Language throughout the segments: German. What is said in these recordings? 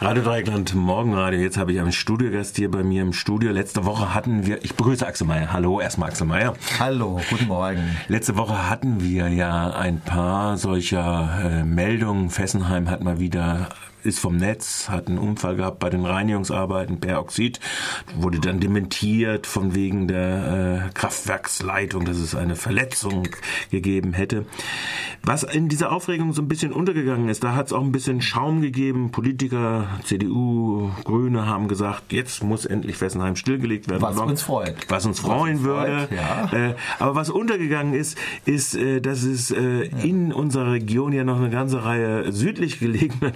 Radio Dreieckland Morgenradio. Jetzt habe ich einen Studiogast hier bei mir im Studio. Letzte Woche hatten wir, ich begrüße Axel Mayer. Hallo, erstmal Axel Mayer. Hallo, guten Morgen. Letzte Woche hatten wir ja ein paar solcher äh, Meldungen. Fessenheim hat mal wieder ist vom Netz, hat einen Unfall gehabt bei den Reinigungsarbeiten, Peroxid, wurde dann dementiert von wegen der äh, Kraftwerksleitung, dass es eine Verletzung gegeben hätte. Was in dieser Aufregung so ein bisschen untergegangen ist, da hat es auch ein bisschen Schaum gegeben. Politiker, CDU, Grüne haben gesagt, jetzt muss endlich Fessenheim stillgelegt werden. Was uns freut. Was uns freuen uns würde. Freut, ja. äh, aber was untergegangen ist, ist, äh, dass es äh, in unserer Region ja noch eine ganze Reihe südlich gelegener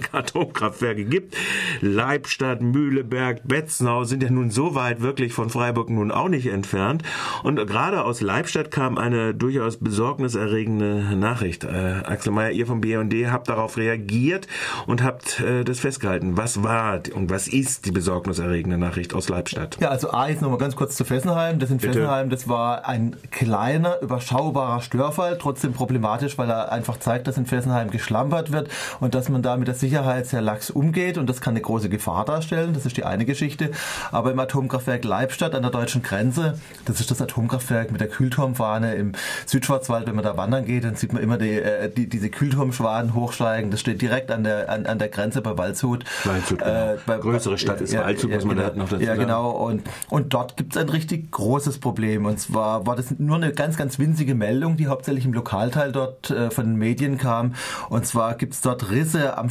Atomkraftwerke gibt. Leibstadt, Mühleberg, Betznau sind ja nun so weit wirklich von Freiburg nun auch nicht entfernt. Und gerade aus Leibstadt kam eine durchaus besorgniserregende Nachricht. Äh, Axel Mayer, ihr vom BND habt darauf reagiert und habt äh, das festgehalten. Was war und was ist die besorgniserregende Nachricht aus Leibstadt? Ja, also A, jetzt nochmal ganz kurz zu Fessenheim. Das in Bitte. Fessenheim, das war ein kleiner, überschaubarer Störfall, trotzdem problematisch, weil er einfach zeigt, dass in Fessenheim geschlampert wird und dass man da mit der Sicherheit sehr lax umgeht und das kann eine große Gefahr darstellen. Das ist die eine Geschichte. Aber im Atomkraftwerk Leibstadt an der deutschen Grenze, das ist das Atomkraftwerk mit der Kühlturmfahne im Südschwarzwald, wenn man da wandern geht, dann sieht man immer die, äh, die, diese Kühlturmschwaden hochsteigen. Das steht direkt an der, an, an der Grenze bei Waldshut. Waldshut, genau. äh, bei, Größere Stadt ist ja, Waldshut, was man da noch dazu Ja, genau. Und, und dort gibt es ein richtig großes Problem. Und zwar war das nur eine ganz, ganz winzige Meldung, die hauptsächlich im Lokalteil dort äh, von den Medien kam. Und zwar gibt es dort Risse am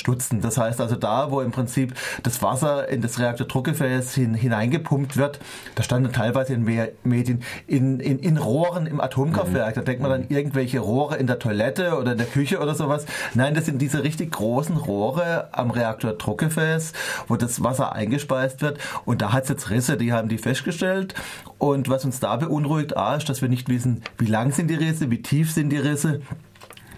Speisewasserstutzen. Das heißt also da, wo im Prinzip das Wasser in das Reaktordruckgefäß hin, hineingepumpt wird, da standen teilweise in Medien in, in, in Rohren im Atomkraftwerk. Mhm. Da denkt man dann irgendwelche Rohre in der Toilette oder in der Küche oder sowas. Nein, das sind diese richtig großen Rohre am Reaktordruckgefäß, wo das Wasser eingespeist wird. Und da hat es jetzt Risse, die haben die festgestellt. Und was uns da beunruhigt, A, ist, dass wir nicht wissen, wie lang sind die Risse, wie tief sind die Risse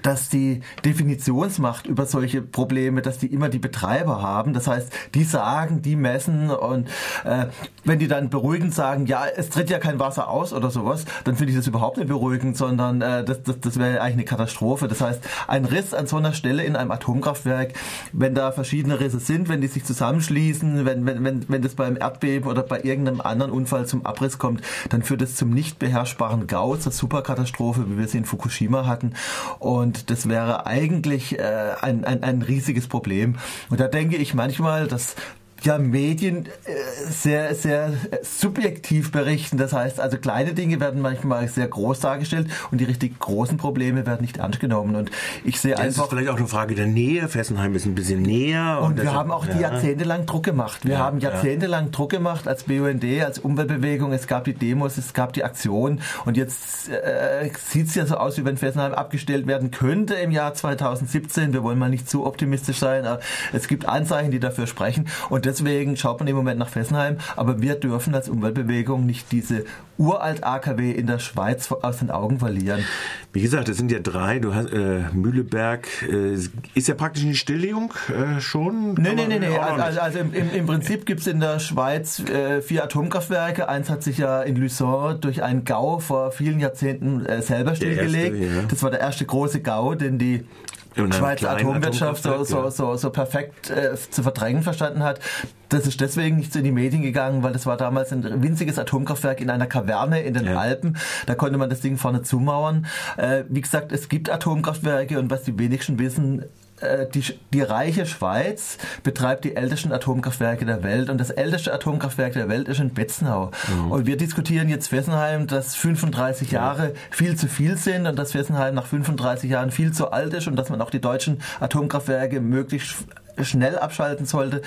dass die Definitionsmacht über solche Probleme, dass die immer die Betreiber haben. Das heißt, die sagen, die messen und äh, wenn die dann beruhigend sagen, ja, es tritt ja kein Wasser aus oder sowas, dann finde ich das überhaupt nicht beruhigend, sondern äh, das, das, das wäre eigentlich eine Katastrophe. Das heißt, ein Riss an so einer Stelle in einem Atomkraftwerk, wenn da verschiedene Risse sind, wenn die sich zusammenschließen, wenn, wenn, wenn, wenn das beim Erdbeben oder bei irgendeinem anderen Unfall zum Abriss kommt, dann führt es zum nicht beherrschbaren Gau, zur Superkatastrophe, wie wir sie in Fukushima hatten. Und und das wäre eigentlich äh, ein, ein, ein riesiges Problem. Und da denke ich manchmal, dass ja Medien äh, sehr, sehr subjektiv berichten. Das heißt, also kleine Dinge werden manchmal sehr groß dargestellt und die richtig großen Probleme werden nicht ernst genommen. Und ich sehe einfach. Das ist vielleicht auch eine Frage der Nähe. Fessenheim ist ein bisschen näher. Und, und wir haben auch ja. jahrzehntelang Druck gemacht. Wir ja, haben jahrzehntelang ja. Druck gemacht als BUND, als Umweltbewegung. Es gab die Demos, es gab die Aktionen. Und jetzt äh, sieht es ja so aus, wie wenn Fessenheim abgestellt werden könnte im Jahr 2017. Wir wollen mal nicht zu optimistisch sein, aber es gibt Anzeichen, die dafür sprechen. Und deswegen schaut man im Moment nach Fessenheim, aber wir dürfen als Umweltbewegung nicht diese uralt AKW in der Schweiz aus den Augen verlieren. Wie gesagt, es sind ja drei. Du hast äh, Mühleberg äh, ist ja praktisch eine Stilllegung äh, schon. Nee, nee, nee. Also, im, im, Prinzip gibt es in der Schweiz äh, vier Atomkraftwerke. Eins hat sich ja in Luçon durch einen Gau vor vielen Jahrzehnten äh, selber stillgelegt. Erste, ja. Das war der erste große Gau, den die Schweizer Atomwirtschaft so, so, so, so perfekt äh, zu verdrängen verstanden hat. Das ist deswegen nicht so in die Medien gegangen, weil das war damals ein winziges Atomkraftwerk in einer Kaverne in den ja. Alpen. Da konnte man das Ding vorne zumauern. Äh, wie gesagt, es gibt Atomkraftwerke und was die wenigsten wissen, die, die reiche Schweiz betreibt die ältesten Atomkraftwerke der Welt und das älteste Atomkraftwerk der Welt ist in Betznau. Mhm. Und wir diskutieren jetzt Fessenheim, dass 35 Jahre viel zu viel sind und dass Fessenheim nach 35 Jahren viel zu alt ist und dass man auch die deutschen Atomkraftwerke möglichst schnell abschalten sollte.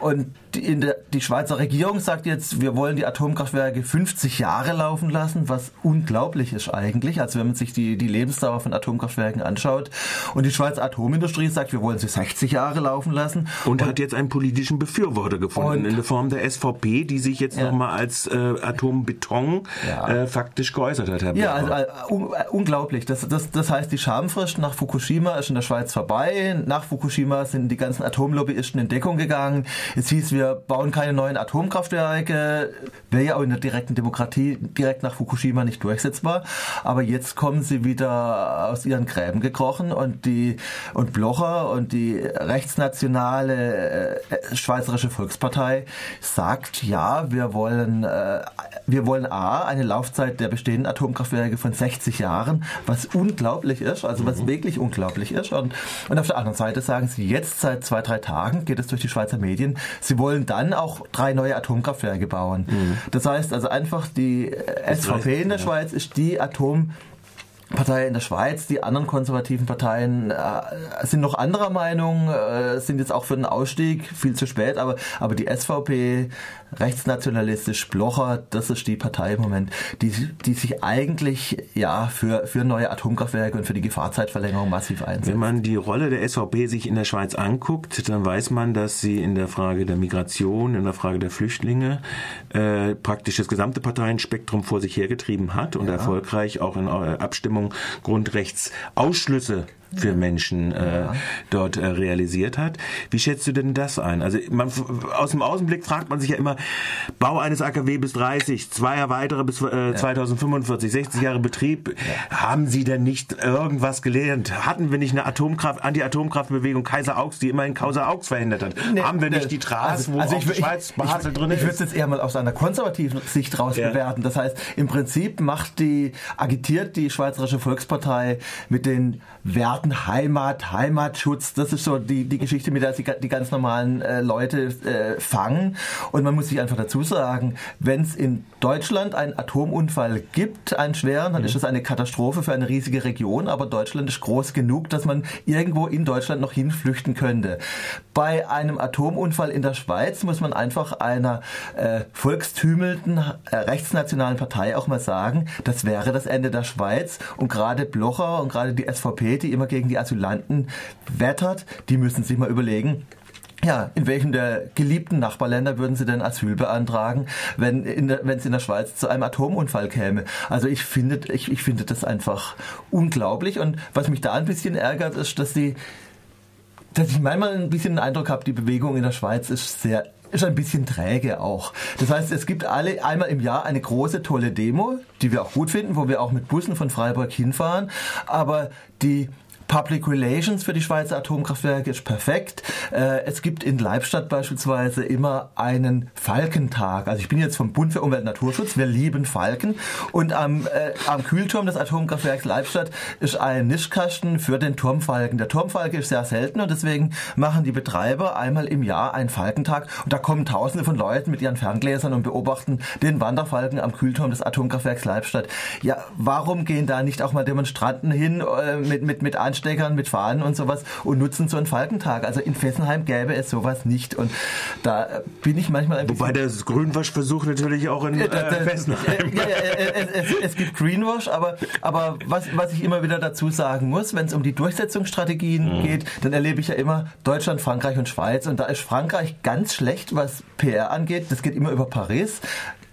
Und die, der, die Schweizer Regierung sagt jetzt, wir wollen die Atomkraftwerke 50 Jahre laufen lassen, was unglaublich ist eigentlich, also wenn man sich die, die Lebensdauer von Atomkraftwerken anschaut. Und die Schweizer Atomindustrie sagt, wir wollen sie 60 Jahre laufen lassen. Und, und hat jetzt einen politischen Befürworter gefunden in der Form der SVP, die sich jetzt ja. nochmal als äh, Atombeton ja. äh, faktisch geäußert hat. Herr ja, also, äh, un unglaublich. Das, das, das heißt, die Schamfrist nach Fukushima ist in der Schweiz vorbei. Nach Fukushima sind die ganzen ersten Atomlobbyisten in Deckung gegangen. Es hieß, wir bauen keine neuen Atomkraftwerke, wäre ja auch in der direkten Demokratie direkt nach Fukushima nicht durchsetzbar. Aber jetzt kommen sie wieder aus ihren Gräben gekrochen und die und Blocher und die rechtsnationale äh, Schweizerische Volkspartei sagt, ja, wir wollen äh, wir wollen A, eine Laufzeit der bestehenden Atomkraftwerke von 60 Jahren, was unglaublich ist, also was mhm. wirklich unglaublich ist. Und, und auf der anderen Seite sagen sie jetzt seit zwei, drei Tagen, geht es durch die Schweizer Medien, sie wollen dann auch drei neue Atomkraftwerke bauen. Mhm. Das heißt also einfach, die SVP in der Schweiz ist die Atom Partei in der Schweiz, die anderen konservativen Parteien äh, sind noch anderer Meinung, äh, sind jetzt auch für den Ausstieg viel zu spät, aber, aber die SVP, rechtsnationalistisch, Blocher, das ist die Partei im Moment, die, die sich eigentlich ja für, für neue Atomkraftwerke und für die Gefahrzeitverlängerung massiv einsetzt. Wenn man die Rolle der SVP sich in der Schweiz anguckt, dann weiß man, dass sie in der Frage der Migration, in der Frage der Flüchtlinge äh, praktisch das gesamte Parteienspektrum vor sich hergetrieben hat und ja. erfolgreich auch in äh, Abstimmung Grundrechtsausschlüsse für Menschen äh, dort äh, realisiert hat. Wie schätzt du denn das ein? Also man, aus dem Außenblick fragt man sich ja immer, Bau eines AKW bis 30, zwei weitere bis äh, ja. 2045, 60 Jahre Betrieb. Ja. Haben Sie denn nicht irgendwas gelernt? Hatten wir nicht eine Atomkraft, Anti-Atomkraftbewegung Kaiser Augs, die immerhin Kaiser Augs verhindert hat? Nee, Haben wir nicht die Tras, also, wo also ich, die Schweiz Basel drin ist? Ich würde es jetzt eher mal aus einer konservativen Sicht raus ja. bewerten. Das heißt, im Prinzip macht die, agitiert die Schweizerische Volkspartei mit den Werten Heimat, Heimatschutz, das ist so die, die Geschichte, mit der sie die ganz normalen äh, Leute äh, fangen. Und man muss sich einfach dazu sagen, wenn es in Deutschland einen Atomunfall gibt, einen schweren, dann mhm. ist das eine Katastrophe für eine riesige Region, aber Deutschland ist groß genug, dass man irgendwo in Deutschland noch hinflüchten könnte. Bei einem Atomunfall in der Schweiz muss man einfach einer äh, volkstümelten äh, rechtsnationalen Partei auch mal sagen, das wäre das Ende der Schweiz und gerade Blocher und gerade die SVP, die immer gegen die Asylanten wettert, die müssen sich mal überlegen, ja, in welchem der geliebten Nachbarländer würden Sie denn Asyl beantragen, wenn es in der Schweiz zu einem Atomunfall käme? Also ich finde, ich, ich finde das einfach unglaublich. Und was mich da ein bisschen ärgert, ist, dass die, dass ich manchmal ein bisschen den Eindruck habe, die Bewegung in der Schweiz ist sehr ist ein bisschen träge auch. Das heißt, es gibt alle einmal im Jahr eine große tolle Demo, die wir auch gut finden, wo wir auch mit Bussen von Freiburg hinfahren, aber die Public Relations für die Schweizer Atomkraftwerke ist perfekt. Äh, es gibt in Leibstadt beispielsweise immer einen Falkentag. Also ich bin jetzt vom Bund für Umwelt und Naturschutz. Wir lieben Falken. Und am, äh, am Kühlturm des Atomkraftwerks Leibstadt ist ein Nischkasten für den Turmfalken. Der Turmfalke ist sehr selten und deswegen machen die Betreiber einmal im Jahr einen Falkentag. Und da kommen Tausende von Leuten mit ihren Ferngläsern und beobachten den Wanderfalken am Kühlturm des Atomkraftwerks Leibstadt. Ja, warum gehen da nicht auch mal Demonstranten hin äh, mit, mit, mit Anstellungen Aufsteckern mit Fahnen und sowas und nutzen so einen Falkentag. Also in Fessenheim gäbe es sowas nicht. Und da bin ich manchmal ein Wobei der Grünwaschversuch natürlich auch in äh, äh, Fessenheim. Ja, ja, es, es, gibt Greenwash, aber, aber was, was ich immer wieder dazu sagen muss, wenn es um die Durchsetzungsstrategien mhm. geht, dann erlebe ich ja immer Deutschland, Frankreich und Schweiz. Und da ist Frankreich ganz schlecht, was PR angeht. Das geht immer über Paris.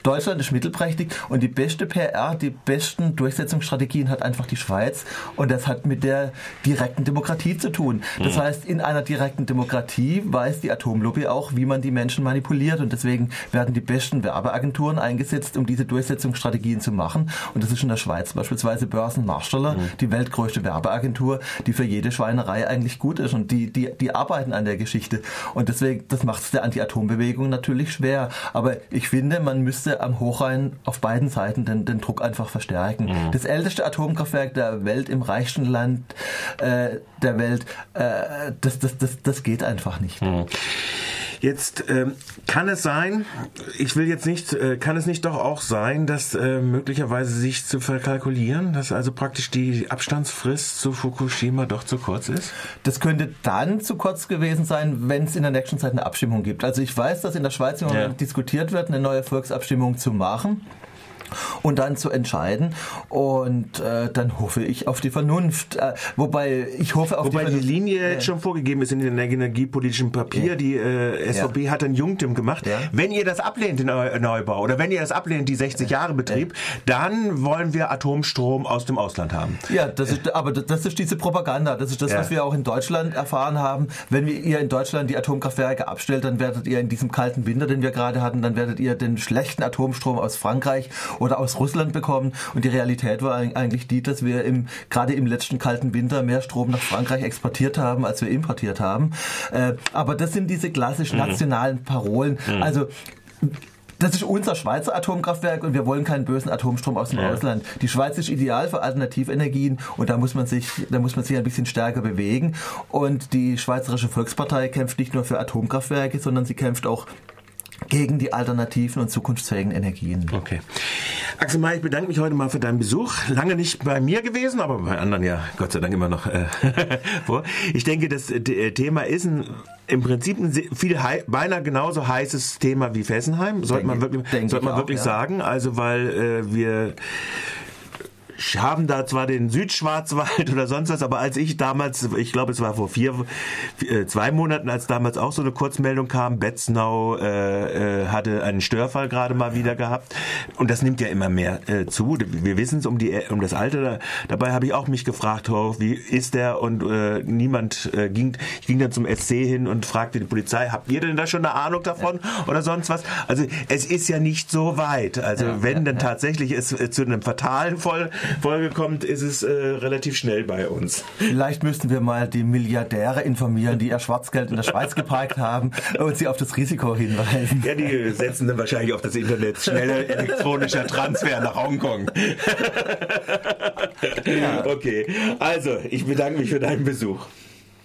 Deutschland ist mittelprächtig und die beste PR, die besten Durchsetzungsstrategien hat einfach die Schweiz und das hat mit der direkten Demokratie zu tun. Das mhm. heißt, in einer direkten Demokratie weiß die Atomlobby auch, wie man die Menschen manipuliert und deswegen werden die besten Werbeagenturen eingesetzt, um diese Durchsetzungsstrategien zu machen und das ist in der Schweiz beispielsweise Börsenmarsteller, mhm. die weltgrößte Werbeagentur, die für jede Schweinerei eigentlich gut ist und die, die, die arbeiten an der Geschichte und deswegen, das macht es der Anti-Atom-Bewegung natürlich schwer, aber ich finde, man müsste müsste am Hochrhein auf beiden Seiten den, den Druck einfach verstärken. Mhm. Das älteste Atomkraftwerk der Welt im reichsten Land äh, der Welt, äh, das, das, das, das geht einfach nicht. Mhm. Jetzt ähm, kann es sein, ich will jetzt nicht, äh, kann es nicht doch auch sein, dass äh, möglicherweise sich zu verkalkulieren, dass also praktisch die Abstandsfrist zu Fukushima doch zu kurz ist? Das könnte dann zu kurz gewesen sein, wenn es in der nächsten Zeit eine Abstimmung gibt. Also ich weiß, dass in der Schweiz im Moment ja. diskutiert wird, eine neue Volksabstimmung zu machen. Und dann zu entscheiden. Und äh, dann hoffe ich auf die Vernunft. Äh, wobei ich hoffe auf wobei die Vernunft. die Linie ja. jetzt schon vorgegeben ist in dem energiepolitischen Papier. Ja. Die äh, SVP ja. hat ein Jungtim gemacht. Wenn ihr das ablehnt, den Neubau, oder wenn ihr das ablehnt, die 60 Jahre Betrieb, dann wollen wir Atomstrom aus dem Ausland haben. Ja, das ist, aber das ist diese Propaganda. Das ist das, was wir auch in Deutschland erfahren haben. Wenn ihr in Deutschland die Atomkraftwerke abstellt, dann werdet ihr in diesem kalten Winter, den wir gerade hatten, dann werdet ihr den schlechten Atomstrom aus Frankreich oder aus Russland bekommen. Und die Realität war eigentlich die, dass wir im, gerade im letzten kalten Winter mehr Strom nach Frankreich exportiert haben, als wir importiert haben. Äh, aber das sind diese klassisch mhm. nationalen Parolen. Mhm. Also das ist unser Schweizer Atomkraftwerk und wir wollen keinen bösen Atomstrom aus dem ja. Ausland. Die Schweiz ist ideal für Alternativenergien und da muss man sich, da muss man sich ein bisschen stärker bewegen. Und die Schweizerische Volkspartei kämpft nicht nur für Atomkraftwerke, sondern sie kämpft auch gegen die alternativen und zukunftsfähigen Energien. Okay. Axel May, ich bedanke mich heute mal für deinen Besuch. Lange nicht bei mir gewesen, aber bei anderen ja Gott sei Dank immer noch äh, vor. Ich denke, das äh, Thema ist ein, im Prinzip ein viel beinahe genauso heißes Thema wie Fessenheim, sollte man wirklich, sollte man wirklich auch, ja. sagen. Also weil äh, wir haben da zwar den Südschwarzwald oder sonst was, aber als ich damals, ich glaube es war vor vier, äh, zwei Monaten, als damals auch so eine Kurzmeldung kam, Betznau äh, äh, hatte einen Störfall gerade mal wieder gehabt und das nimmt ja immer mehr äh, zu. Wir wissen es um die um das Alter. Dabei habe ich auch mich gefragt, oh, wie ist der und äh, niemand äh, ging. Ich ging dann zum SC hin und fragte die Polizei, habt ihr denn da schon eine Ahnung davon oder sonst was? Also es ist ja nicht so weit. Also ja, wenn ja, dann ja. tatsächlich es äh, zu einem fatalen Voll Folge kommt, ist es äh, relativ schnell bei uns. Vielleicht müssten wir mal die Milliardäre informieren, die ihr Schwarzgeld in der Schweiz geparkt haben und sie auf das Risiko hinweisen. Ja, die setzen dann wahrscheinlich auf das Internet. Schneller elektronischer Transfer nach Hongkong. Ja. Okay, also ich bedanke mich für deinen Besuch.